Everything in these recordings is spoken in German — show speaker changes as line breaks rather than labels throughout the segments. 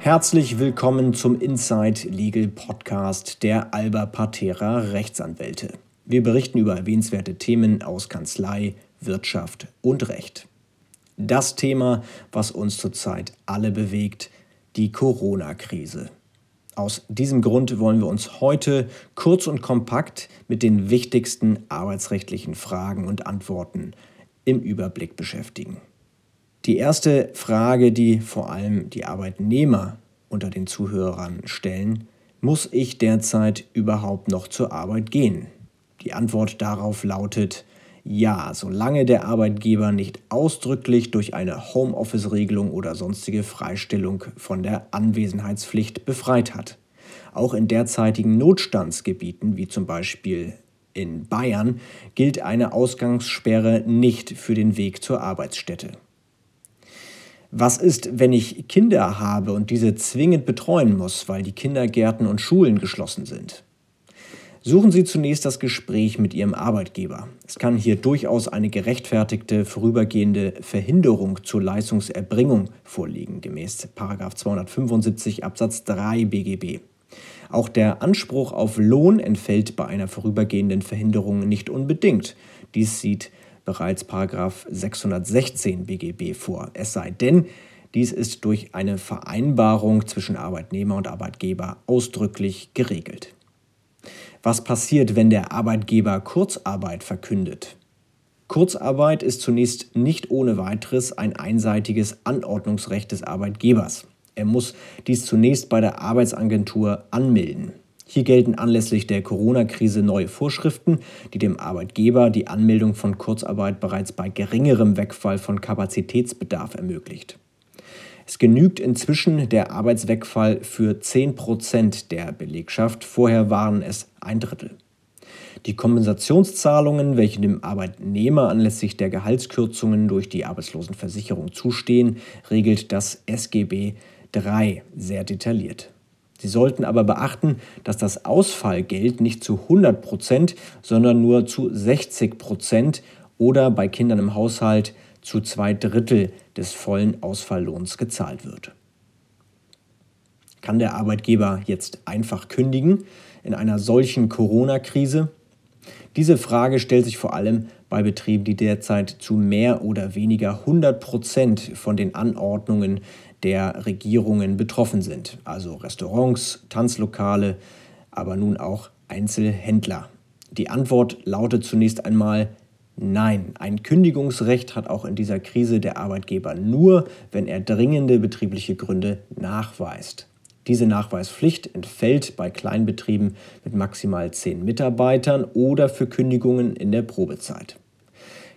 Herzlich willkommen zum Inside Legal Podcast der Alba Patera Rechtsanwälte. Wir berichten über erwähnenswerte Themen aus Kanzlei, Wirtschaft und Recht. Das Thema, was uns zurzeit alle bewegt, die Corona-Krise. Aus diesem Grund wollen wir uns heute kurz und kompakt mit den wichtigsten arbeitsrechtlichen Fragen und Antworten im Überblick beschäftigen. Die erste Frage, die vor allem die Arbeitnehmer unter den Zuhörern stellen, muss ich derzeit überhaupt noch zur Arbeit gehen? Die Antwort darauf lautet ja, solange der Arbeitgeber nicht ausdrücklich durch eine Homeoffice-Regelung oder sonstige Freistellung von der Anwesenheitspflicht befreit hat. Auch in derzeitigen Notstandsgebieten, wie zum Beispiel in Bayern, gilt eine Ausgangssperre nicht für den Weg zur Arbeitsstätte. Was ist, wenn ich Kinder habe und diese zwingend betreuen muss, weil die Kindergärten und Schulen geschlossen sind? Suchen Sie zunächst das Gespräch mit Ihrem Arbeitgeber. Es kann hier durchaus eine gerechtfertigte vorübergehende Verhinderung zur Leistungserbringung vorliegen, gemäß 275 Absatz 3 BGB. Auch der Anspruch auf Lohn entfällt bei einer vorübergehenden Verhinderung nicht unbedingt. Dies sieht bereits 616 BGB vor. Es sei denn, dies ist durch eine Vereinbarung zwischen Arbeitnehmer und Arbeitgeber ausdrücklich geregelt. Was passiert, wenn der Arbeitgeber Kurzarbeit verkündet? Kurzarbeit ist zunächst nicht ohne weiteres ein einseitiges Anordnungsrecht des Arbeitgebers. Er muss dies zunächst bei der Arbeitsagentur anmelden. Hier gelten anlässlich der Corona-Krise neue Vorschriften, die dem Arbeitgeber die Anmeldung von Kurzarbeit bereits bei geringerem Wegfall von Kapazitätsbedarf ermöglicht. Es genügt inzwischen der Arbeitswegfall für 10 Prozent der Belegschaft, vorher waren es ein Drittel. Die Kompensationszahlungen, welche dem Arbeitnehmer anlässlich der Gehaltskürzungen durch die Arbeitslosenversicherung zustehen, regelt das SGB III sehr detailliert. Sie sollten aber beachten, dass das Ausfallgeld nicht zu 100 Prozent, sondern nur zu 60 Prozent oder bei Kindern im Haushalt zu zwei Drittel des vollen Ausfalllohns gezahlt wird. Kann der Arbeitgeber jetzt einfach kündigen in einer solchen Corona-Krise? Diese Frage stellt sich vor allem bei Betrieben, die derzeit zu mehr oder weniger 100 Prozent von den Anordnungen der Regierungen betroffen sind, also Restaurants, Tanzlokale, aber nun auch Einzelhändler. Die Antwort lautet zunächst einmal Nein, ein Kündigungsrecht hat auch in dieser Krise der Arbeitgeber nur, wenn er dringende betriebliche Gründe nachweist. Diese Nachweispflicht entfällt bei Kleinbetrieben mit maximal zehn Mitarbeitern oder für Kündigungen in der Probezeit.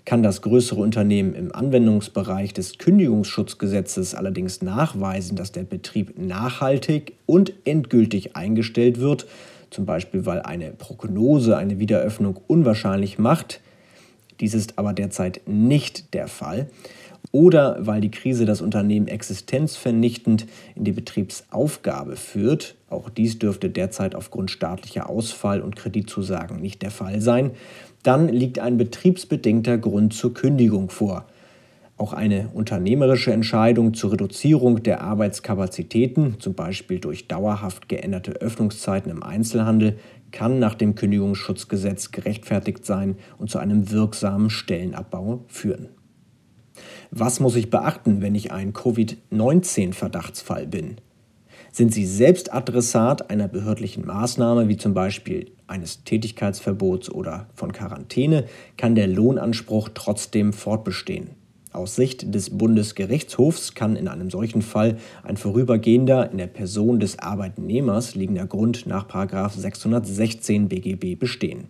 Kann das größere Unternehmen im Anwendungsbereich des Kündigungsschutzgesetzes allerdings nachweisen, dass der Betrieb nachhaltig und endgültig eingestellt wird, zum Beispiel weil eine Prognose eine Wiederöffnung unwahrscheinlich macht, dies ist aber derzeit nicht der Fall, oder weil die Krise das Unternehmen existenzvernichtend in die Betriebsaufgabe führt, auch dies dürfte derzeit aufgrund staatlicher Ausfall- und Kreditzusagen nicht der Fall sein, dann liegt ein betriebsbedingter Grund zur Kündigung vor. Auch eine unternehmerische Entscheidung zur Reduzierung der Arbeitskapazitäten, zum Beispiel durch dauerhaft geänderte Öffnungszeiten im Einzelhandel, kann nach dem Kündigungsschutzgesetz gerechtfertigt sein und zu einem wirksamen Stellenabbau führen. Was muss ich beachten, wenn ich ein Covid-19-Verdachtsfall bin? Sind Sie selbst Adressat einer behördlichen Maßnahme, wie zum Beispiel eines Tätigkeitsverbots oder von Quarantäne, kann der Lohnanspruch trotzdem fortbestehen. Aus Sicht des Bundesgerichtshofs kann in einem solchen Fall ein vorübergehender in der Person des Arbeitnehmers liegender Grund nach 616 BGB bestehen.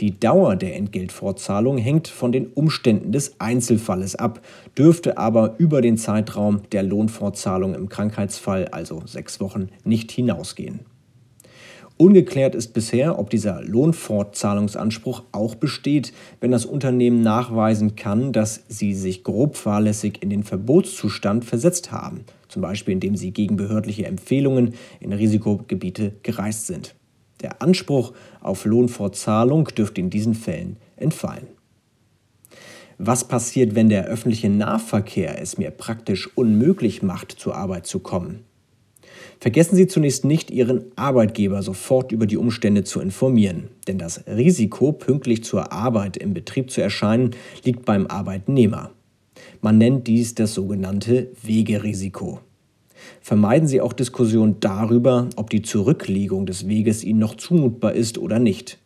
Die Dauer der Entgeltfortzahlung hängt von den Umständen des Einzelfalles ab, dürfte aber über den Zeitraum der Lohnfortzahlung im Krankheitsfall, also sechs Wochen, nicht hinausgehen. Ungeklärt ist bisher, ob dieser Lohnfortzahlungsanspruch auch besteht, wenn das Unternehmen nachweisen kann, dass sie sich grob fahrlässig in den Verbotszustand versetzt haben, zum Beispiel indem sie gegen behördliche Empfehlungen in Risikogebiete gereist sind. Der Anspruch auf Lohnfortzahlung dürfte in diesen Fällen entfallen. Was passiert, wenn der öffentliche Nahverkehr es mir praktisch unmöglich macht, zur Arbeit zu kommen? Vergessen Sie zunächst nicht, Ihren Arbeitgeber sofort über die Umstände zu informieren, denn das Risiko, pünktlich zur Arbeit im Betrieb zu erscheinen, liegt beim Arbeitnehmer. Man nennt dies das sogenannte Wegerisiko. Vermeiden Sie auch Diskussionen darüber, ob die Zurücklegung des Weges Ihnen noch zumutbar ist oder nicht.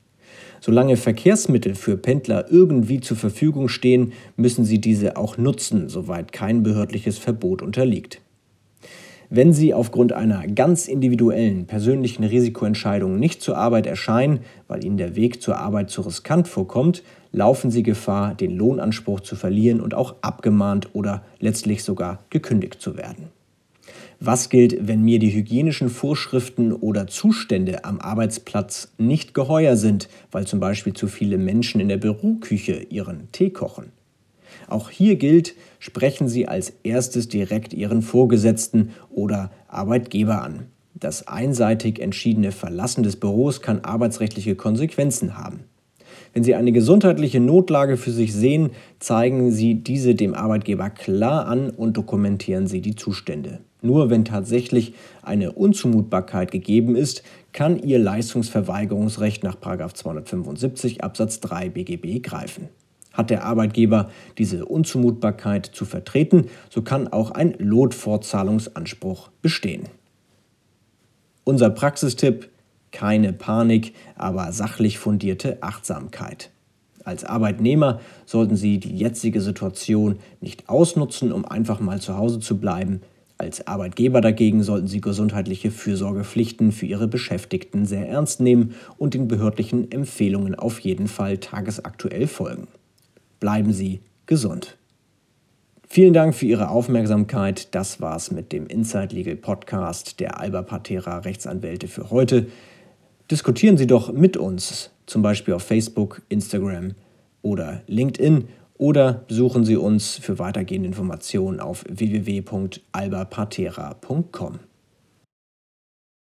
Solange Verkehrsmittel für Pendler irgendwie zur Verfügung stehen, müssen Sie diese auch nutzen, soweit kein behördliches Verbot unterliegt. Wenn Sie aufgrund einer ganz individuellen persönlichen Risikoentscheidung nicht zur Arbeit erscheinen, weil Ihnen der Weg zur Arbeit zu riskant vorkommt, laufen Sie Gefahr, den Lohnanspruch zu verlieren und auch abgemahnt oder letztlich sogar gekündigt zu werden. Was gilt, wenn mir die hygienischen Vorschriften oder Zustände am Arbeitsplatz nicht geheuer sind, weil zum Beispiel zu viele Menschen in der Büroküche ihren Tee kochen? Auch hier gilt, sprechen Sie als erstes direkt Ihren Vorgesetzten oder Arbeitgeber an. Das einseitig entschiedene Verlassen des Büros kann arbeitsrechtliche Konsequenzen haben. Wenn Sie eine gesundheitliche Notlage für sich sehen, zeigen Sie diese dem Arbeitgeber klar an und dokumentieren Sie die Zustände. Nur wenn tatsächlich eine Unzumutbarkeit gegeben ist, kann Ihr Leistungsverweigerungsrecht nach 275 Absatz 3 BGB greifen. Hat der Arbeitgeber diese Unzumutbarkeit zu vertreten, so kann auch ein Lotfortzahlungsanspruch bestehen. Unser Praxistipp keine Panik, aber sachlich fundierte Achtsamkeit. Als Arbeitnehmer sollten Sie die jetzige Situation nicht ausnutzen, um einfach mal zu Hause zu bleiben. Als Arbeitgeber dagegen sollten Sie gesundheitliche Fürsorgepflichten für Ihre Beschäftigten sehr ernst nehmen und den behördlichen Empfehlungen auf jeden Fall tagesaktuell folgen. Bleiben Sie gesund. Vielen Dank für Ihre Aufmerksamkeit. Das war's mit dem Inside Legal Podcast der Alba Patera Rechtsanwälte für heute. Diskutieren Sie doch mit uns, zum Beispiel auf Facebook, Instagram oder LinkedIn oder besuchen Sie uns für weitergehende Informationen auf www.albapatera.com.